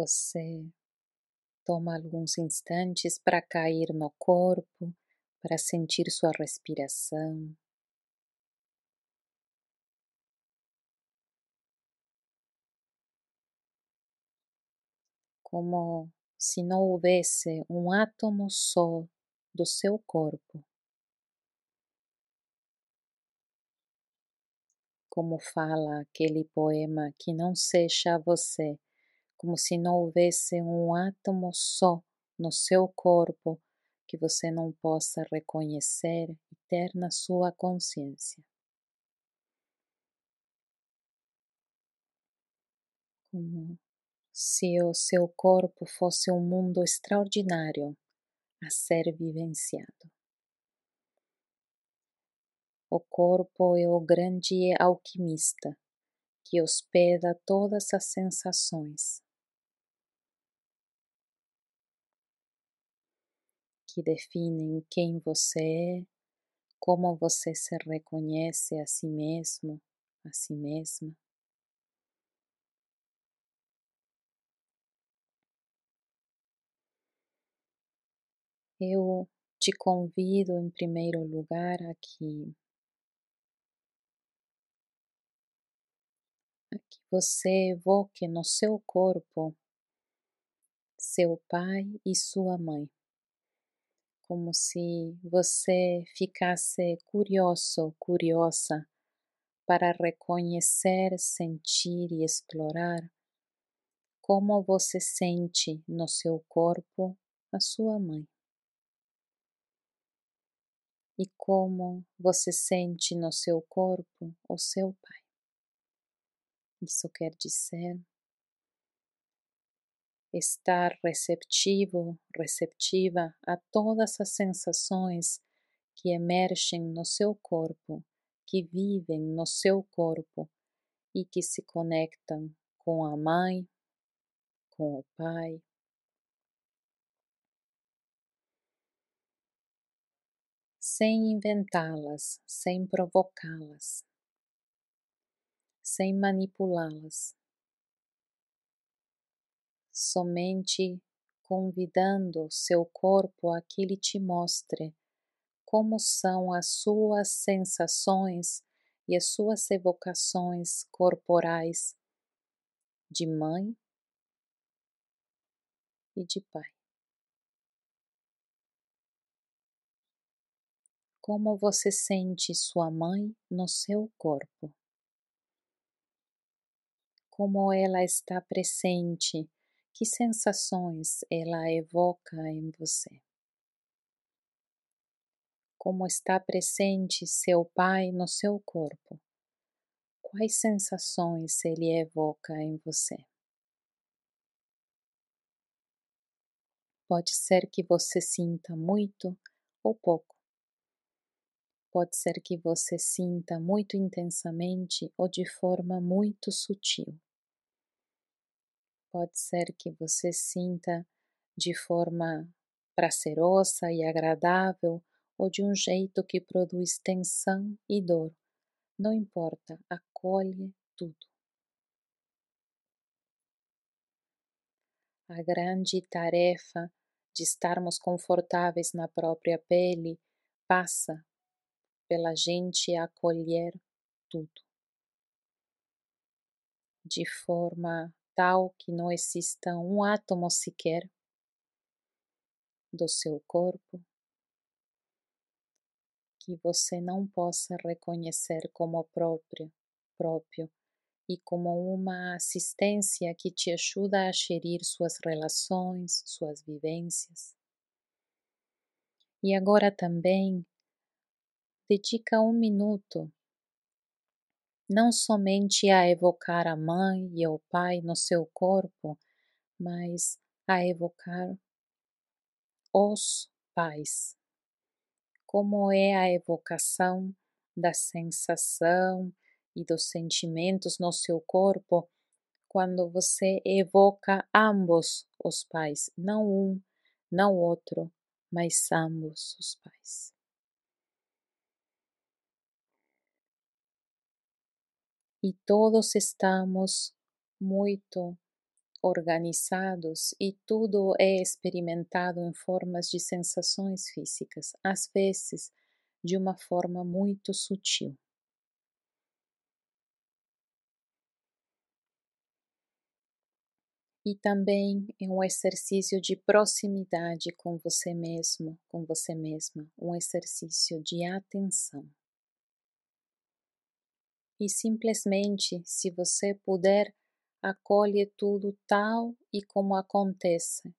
Você toma alguns instantes para cair no corpo, para sentir sua respiração. Como se não houvesse um átomo só do seu corpo. Como fala aquele poema que não seja você, como se não houvesse um átomo só no seu corpo que você não possa reconhecer e ter na sua consciência. Como se o seu corpo fosse um mundo extraordinário a ser vivenciado. O corpo é o grande alquimista que hospeda todas as sensações, que definem quem você é, como você se reconhece a si mesmo, a si mesma. Eu te convido em primeiro lugar a que, a que você evoque no seu corpo seu pai e sua mãe, como se você ficasse curioso, curiosa para reconhecer, sentir e explorar como você sente no seu corpo a sua mãe e como você sente no seu corpo o seu Pai. Isso quer dizer estar receptivo, receptiva a todas as sensações que emergem no seu corpo, que vivem no seu corpo e que se conectam com a mãe, com o pai, sem inventá-las, sem provocá-las, sem manipulá-las, somente convidando seu corpo a que ele te mostre como são as suas sensações e as suas evocações corporais de mãe e de pai. como você sente sua mãe no seu corpo. Como ela está presente, que sensações ela evoca em você. Como está presente seu pai no seu corpo. Quais sensações ele evoca em você? Pode ser que você sinta muito ou pouco. Pode ser que você sinta muito intensamente ou de forma muito sutil. Pode ser que você sinta de forma prazerosa e agradável ou de um jeito que produz tensão e dor. Não importa, acolhe tudo. A grande tarefa de estarmos confortáveis na própria pele passa pela gente acolher tudo, de forma tal que não exista um átomo sequer do seu corpo que você não possa reconhecer como próprio, próprio e como uma assistência que te ajuda a gerir suas relações, suas vivências. E agora também dedica um minuto não somente a evocar a mãe e o pai no seu corpo, mas a evocar os pais. Como é a evocação da sensação e dos sentimentos no seu corpo quando você evoca ambos os pais, não um, não outro, mas ambos os pais. E todos estamos muito organizados e tudo é experimentado em formas de sensações físicas, às vezes de uma forma muito sutil. E também é um exercício de proximidade com você mesmo, com você mesma, um exercício de atenção. E simplesmente, se você puder, acolhe tudo tal e como acontece.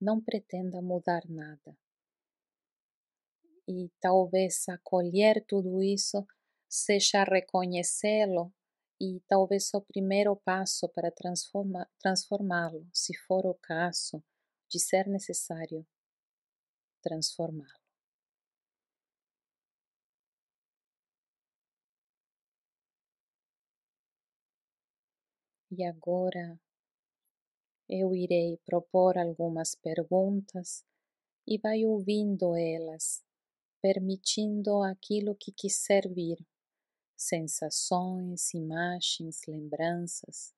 Não pretenda mudar nada. E talvez acolher tudo isso seja reconhecê-lo e talvez o primeiro passo para transforma, transformá-lo, se for o caso de ser necessário transformá-lo. E agora eu irei propor algumas perguntas e vai ouvindo elas, permitindo aquilo que quiser vir sensações, imagens, lembranças.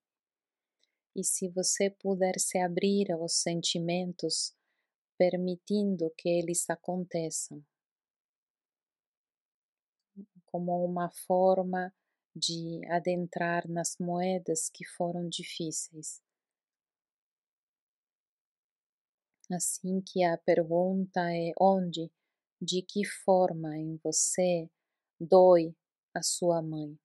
E se você puder se abrir aos sentimentos, permitindo que eles aconteçam, como uma forma de adentrar nas moedas que foram difíceis. Assim que a pergunta é onde, de que forma em você dói a sua mãe.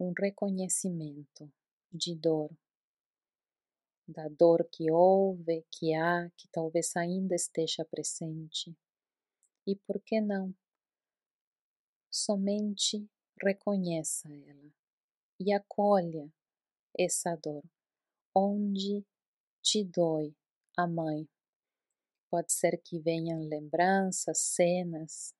Um reconhecimento de dor, da dor que houve, que há, que talvez ainda esteja presente. E por que não? Somente reconheça ela e acolha essa dor. Onde te dói a mãe? Pode ser que venham lembranças, cenas,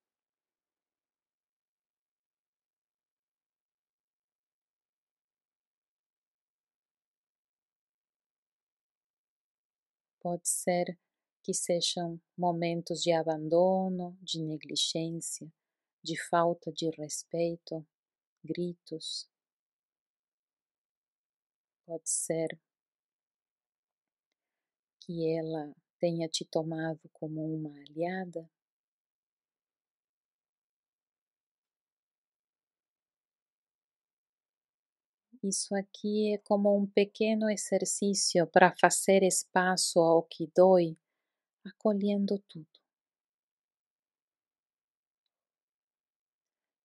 Pode ser que sejam momentos de abandono, de negligência, de falta de respeito, gritos. Pode ser que ela tenha te tomado como uma aliada. Isso aqui é como um pequeno exercício para fazer espaço ao que dói, acolhendo tudo.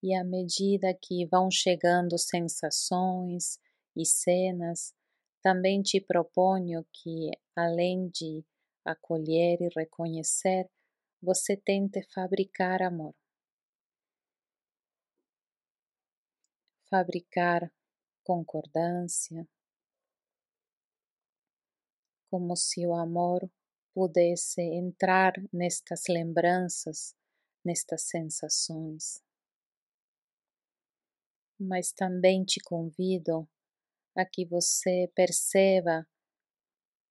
E à medida que vão chegando sensações e cenas, também te proponho que, além de acolher e reconhecer, você tente fabricar amor. Fabricar concordância, como se o amor pudesse entrar nestas lembranças, nestas sensações. Mas também te convido a que você perceba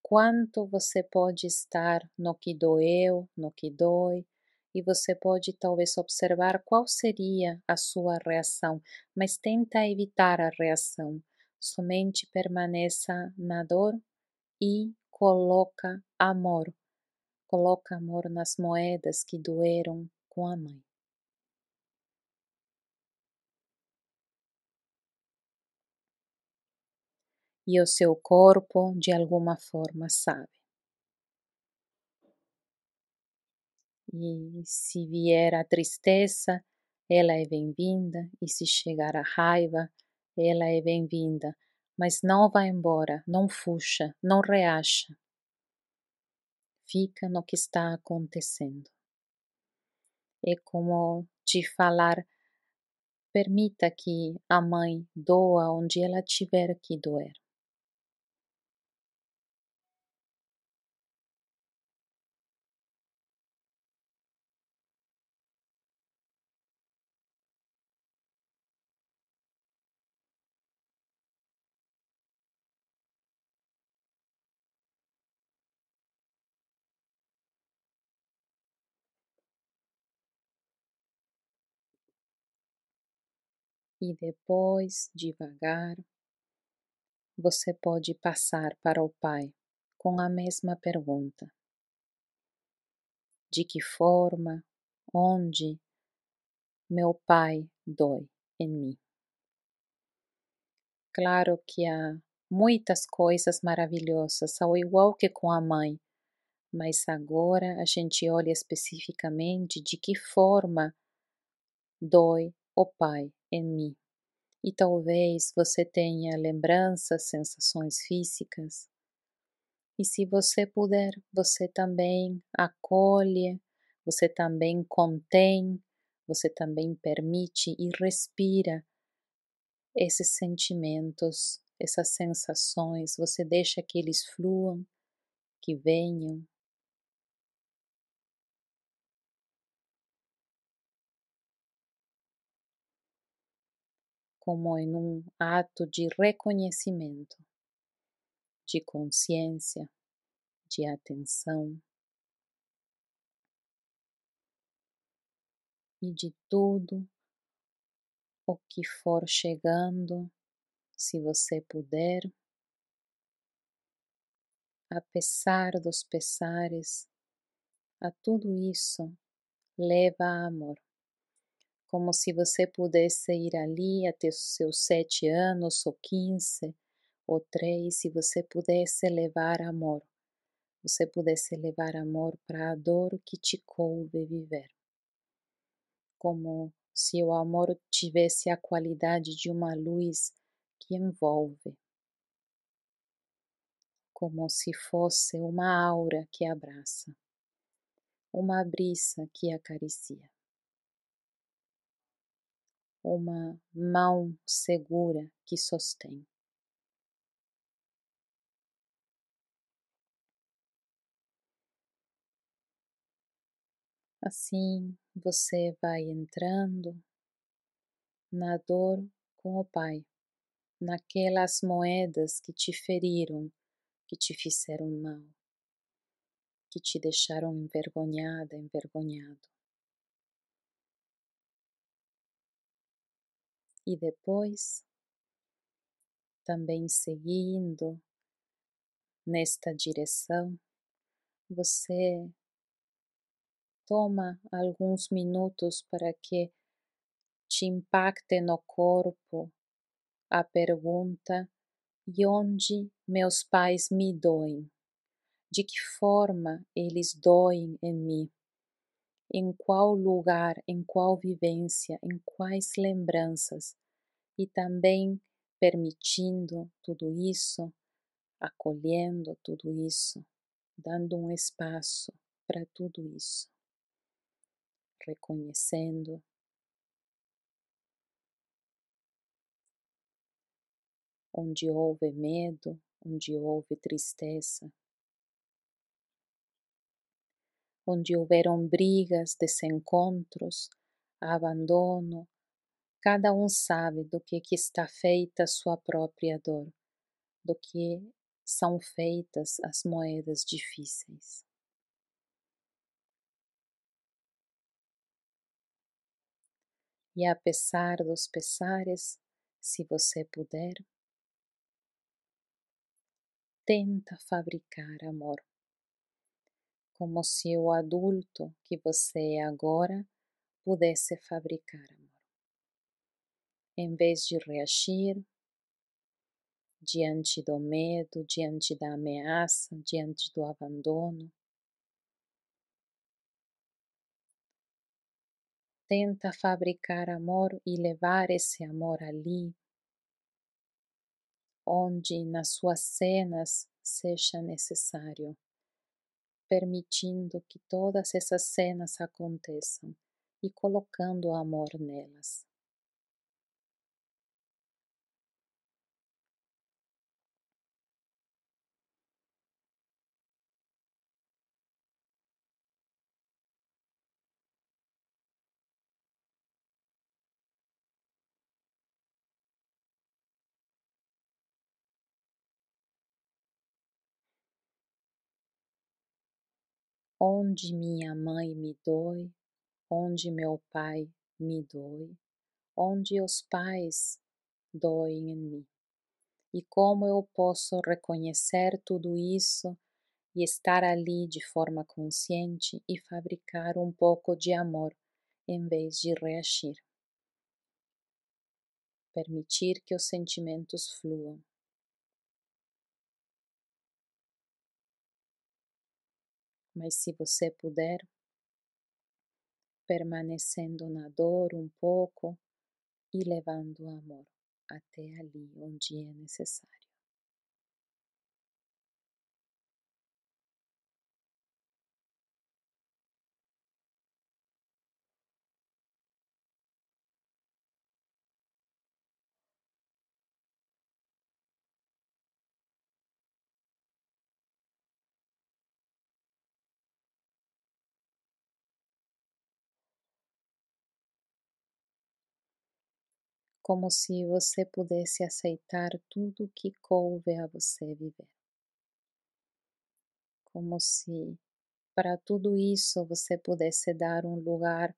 quanto você pode estar no que doeu, no que dói, e você pode talvez observar qual seria a sua reação, mas tenta evitar a reação. Somente permaneça na dor e coloca amor. Coloca amor nas moedas que doeram com a mãe. E o seu corpo, de alguma forma, sabe. E se vier a tristeza, ela é bem-vinda, e se chegar a raiva, ela é bem-vinda, mas não vá embora, não fuja, não reaja. Fica no que está acontecendo. É como te falar, permita que a mãe doa onde ela tiver que doer. E depois, devagar, você pode passar para o Pai com a mesma pergunta: De que forma, onde meu Pai dói em mim? Claro que há muitas coisas maravilhosas, ao igual que com a mãe, mas agora a gente olha especificamente de que forma dói o Pai em mim. E talvez você tenha lembranças, sensações físicas. E se você puder, você também acolhe, você também contém, você também permite e respira esses sentimentos, essas sensações, você deixa que eles fluam, que venham. Como em um ato de reconhecimento, de consciência, de atenção e de tudo o que for chegando, se você puder, apesar dos pesares, a tudo isso leva amor. Como se você pudesse ir ali até os seus sete anos ou quinze ou três, se você pudesse levar amor, você pudesse levar amor para a dor que te coube viver. Como se o amor tivesse a qualidade de uma luz que envolve, como se fosse uma aura que abraça, uma brisa que acaricia, uma mão segura que sostém. Assim você vai entrando na dor com o Pai, naquelas moedas que te feriram, que te fizeram mal, que te deixaram envergonhada, envergonhado. E depois, também seguindo nesta direção, você toma alguns minutos para que te impacte no corpo a pergunta: e onde meus pais me doem? De que forma eles doem em mim? Em qual lugar, em qual vivência, em quais lembranças? E também permitindo tudo isso, acolhendo tudo isso, dando um espaço para tudo isso reconhecendo onde houve medo, onde houve tristeza, onde houveram brigas, desencontros, abandono, cada um sabe do que, que está feita a sua própria dor, do que são feitas as moedas difíceis. E apesar dos pesares, se você puder, tenta fabricar amor, como se o adulto que você é agora pudesse fabricar amor. Em vez de reagir diante do medo, diante da ameaça, diante do abandono, tenta fabricar amor e levar esse amor ali, onde nas suas cenas seja necessário, permitindo que todas essas cenas aconteçam e colocando amor nelas. Onde minha mãe me dói, onde meu pai me dói, onde os pais doem em mim. e como eu posso reconhecer tudo isso e estar ali de forma consciente e fabricar um pouco de amor em vez de reagir. Permitir que os sentimentos fluam. Mas se você puder, permanecendo na dor um pouco e levando o amor até ali onde é necessário. Como se você pudesse aceitar tudo que coube a você viver. Como se para tudo isso você pudesse dar um lugar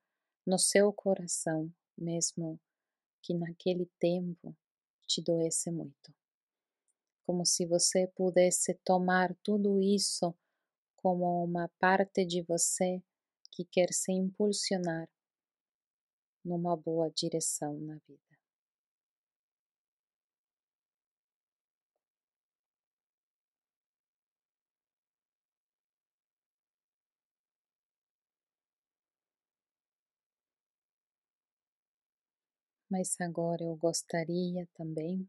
no seu coração, mesmo que naquele tempo te doesse muito. Como se você pudesse tomar tudo isso como uma parte de você que quer se impulsionar numa boa direção na vida. Mas agora eu gostaria também,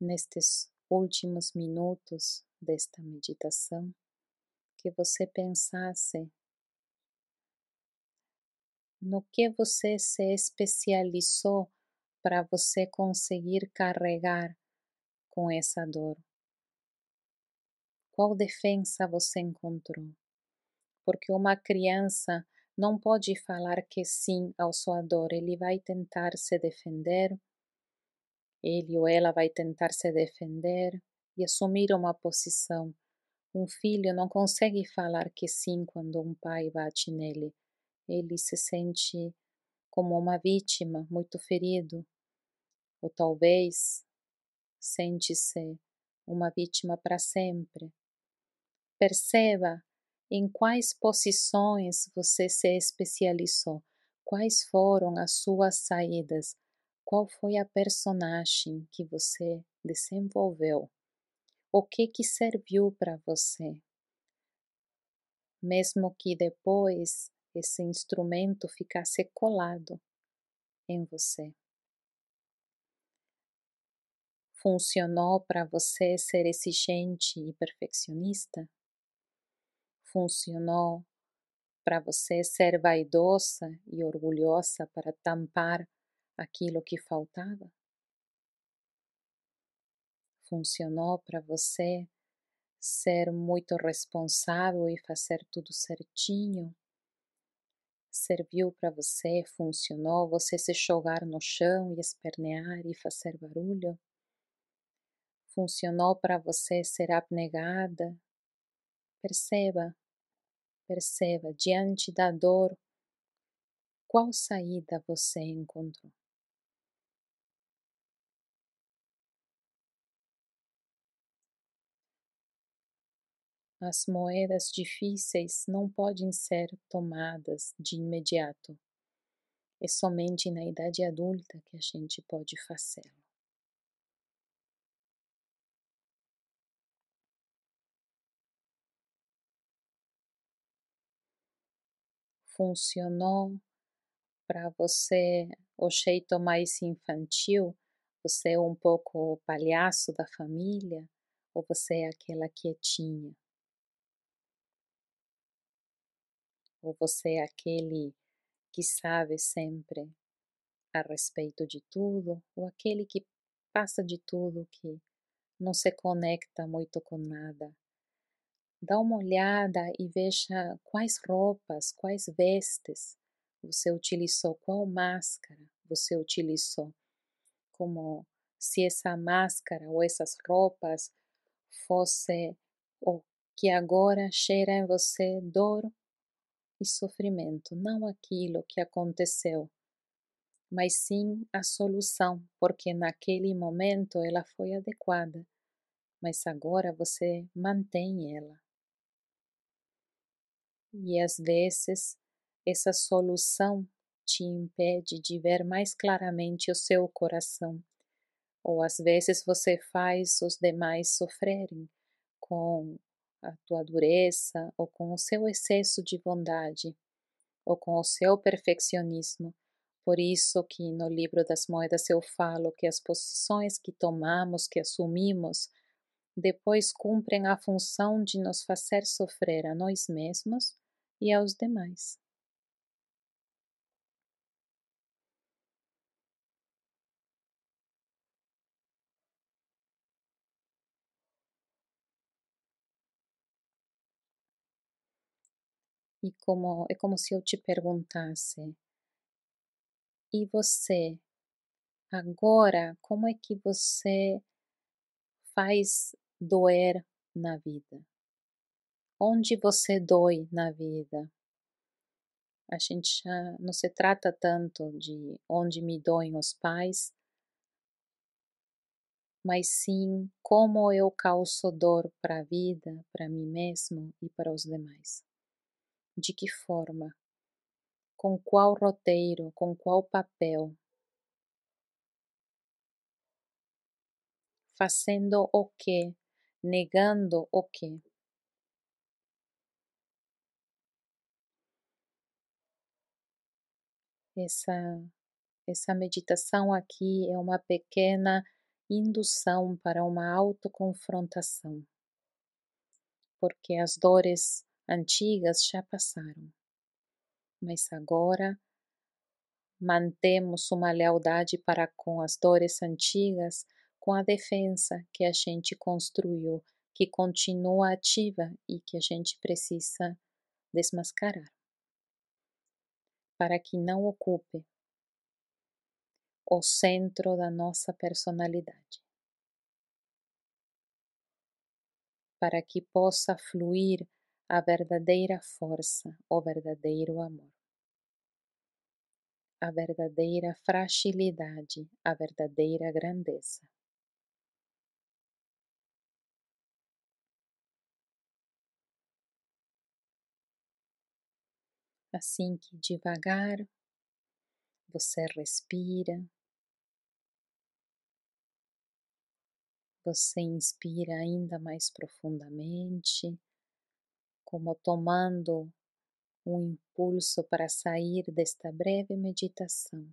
nestes últimos minutos desta meditação, que você pensasse no que você se especializou para você conseguir carregar com essa dor. Qual defesa você encontrou? Porque uma criança não pode falar que sim ao sua dor, ele vai tentar se defender, ele ou ela vai tentar se defender e assumir uma posição. Um filho não consegue falar que sim quando um pai bate nele. Ele se sente como uma vítima, muito ferido, ou talvez sente-se uma vítima para sempre. Perceba em quais posições você se especializou, quais foram as suas saídas, qual foi a personagem que você desenvolveu, o que que serviu para você. Mesmo que depois esse instrumento ficasse colado em você. Funcionou para você ser exigente e perfeccionista? Funcionou para você ser vaidosa e orgulhosa para tampar aquilo que faltava? Funcionou para você ser muito responsável e fazer tudo certinho? Serviu para você, funcionou você se jogar no chão e espernear e fazer barulho? Funcionou para você ser abnegada? Perceba Perceba diante da dor qual saída você encontrou. As moedas difíceis não podem ser tomadas de imediato. É somente na idade adulta que a gente pode fazê-lo. Funcionou para você o jeito mais infantil, você é um pouco o palhaço da família? Ou você é aquela quietinha? Ou você é aquele que sabe sempre a respeito de tudo, ou aquele que passa de tudo, que não se conecta muito com nada dá uma olhada e veja quais roupas, quais vestes você utilizou, qual máscara você utilizou, como se essa máscara ou essas roupas fosse o que agora cheira em você dor e sofrimento, não aquilo que aconteceu. mas sim a solução, porque naquele momento ela foi adequada, mas agora você mantém ela. E às vezes essa solução te impede de ver mais claramente o seu coração, ou às vezes você faz os demais sofrerem com a tua dureza ou com o seu excesso de bondade ou com o seu perfeccionismo. Por isso que no livro das moedas eu falo que as posições que tomamos, que assumimos, depois cumprem a função de nos fazer sofrer a nós mesmos e aos demais. E como é como se eu te perguntasse: e você agora como é que você faz doer na vida? Onde você dói na vida? A gente não se trata tanto de onde me doem os pais, mas sim como eu causo dor para a vida, para mim mesmo e para os demais. De que forma? Com qual roteiro? Com qual papel? Fazendo o que? Negando o que? Essa, essa meditação aqui é uma pequena indução para uma autoconfrontação, porque as dores antigas já passaram, mas agora mantemos uma lealdade para com as dores antigas, com a defesa que a gente construiu, que continua ativa e que a gente precisa desmascarar, para que não ocupe o centro da nossa personalidade. Para que possa fluir a verdadeira força, o verdadeiro amor, a verdadeira fragilidade, a verdadeira grandeza. Assim que devagar você respira, você inspira ainda mais profundamente como tomando um impulso para sair desta breve meditação.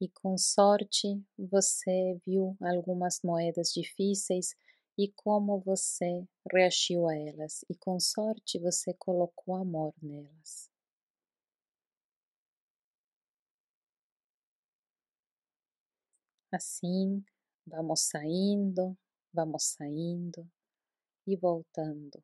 E com sorte você viu algumas moedas difíceis e como você reagiu a elas, e com sorte você colocou amor nelas. Assim, vamos saindo, vamos saindo e voltando